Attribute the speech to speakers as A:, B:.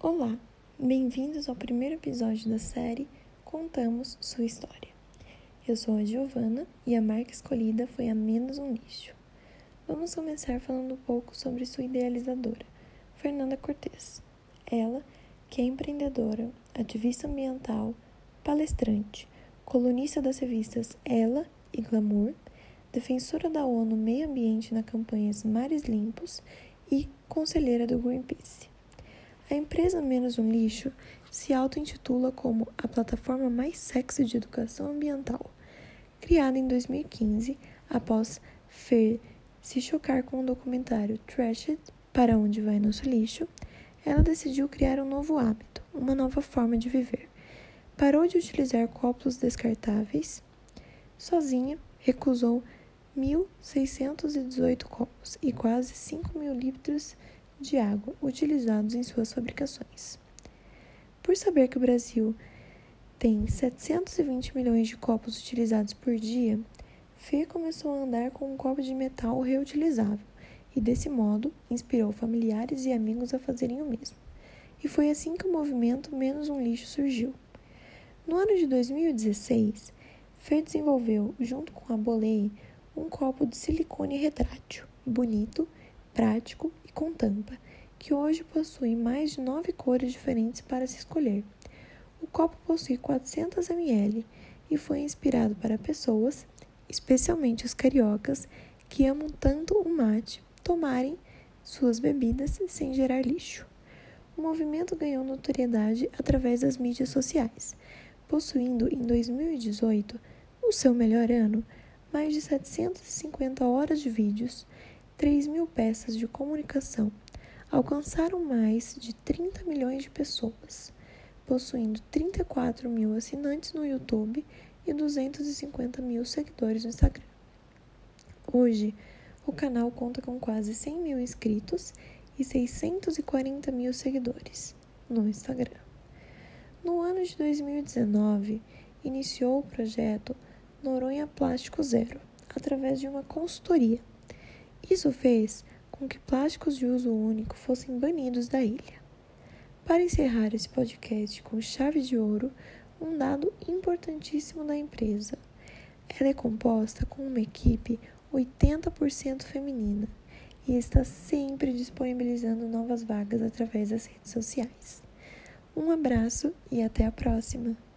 A: Olá, bem-vindos ao primeiro episódio da série Contamos Sua História. Eu sou a Giovana e a marca escolhida foi a Menos um Lixo. Vamos começar falando um pouco sobre sua idealizadora, Fernanda Cortes. Ela, que é empreendedora, ativista ambiental, palestrante, colunista das revistas Ela e Glamour, defensora da ONU Meio Ambiente na campanha Mares Limpos e conselheira do Greenpeace. A empresa Menos um Lixo se auto-intitula como a plataforma mais sexy de educação ambiental. Criada em 2015, após Fer se chocar com o documentário Trashed Para Onde Vai Nosso Lixo, ela decidiu criar um novo hábito, uma nova forma de viver. Parou de utilizar copos descartáveis. Sozinha, recusou 1.618 copos e quase 5 mil litros de água utilizados em suas fabricações. Por saber que o Brasil tem 720 milhões de copos utilizados por dia, Fê começou a andar com um copo de metal reutilizável e, desse modo, inspirou familiares e amigos a fazerem o mesmo. E foi assim que o movimento Menos um Lixo surgiu. No ano de 2016, Fê desenvolveu, junto com a Bolei, um copo de silicone retrátil, bonito, prático com tampa, que hoje possui mais de nove cores diferentes para se escolher. O copo possui 400 ml e foi inspirado para pessoas, especialmente os cariocas, que amam tanto o mate, tomarem suas bebidas sem gerar lixo. O movimento ganhou notoriedade através das mídias sociais, possuindo em 2018, o seu melhor ano, mais de 750 horas de vídeos 3 mil peças de comunicação alcançaram mais de 30 milhões de pessoas, possuindo 34 mil assinantes no YouTube e 250 mil seguidores no Instagram. Hoje, o canal conta com quase 100 mil inscritos e 640 mil seguidores no Instagram. No ano de 2019, iniciou o projeto Noronha Plástico Zero, através de uma consultoria isso fez com que plásticos de uso único fossem banidos da ilha. Para encerrar esse podcast com chave de ouro, um dado importantíssimo da empresa. Ela é composta com uma equipe 80% feminina e está sempre disponibilizando novas vagas através das redes sociais. Um abraço e até a próxima!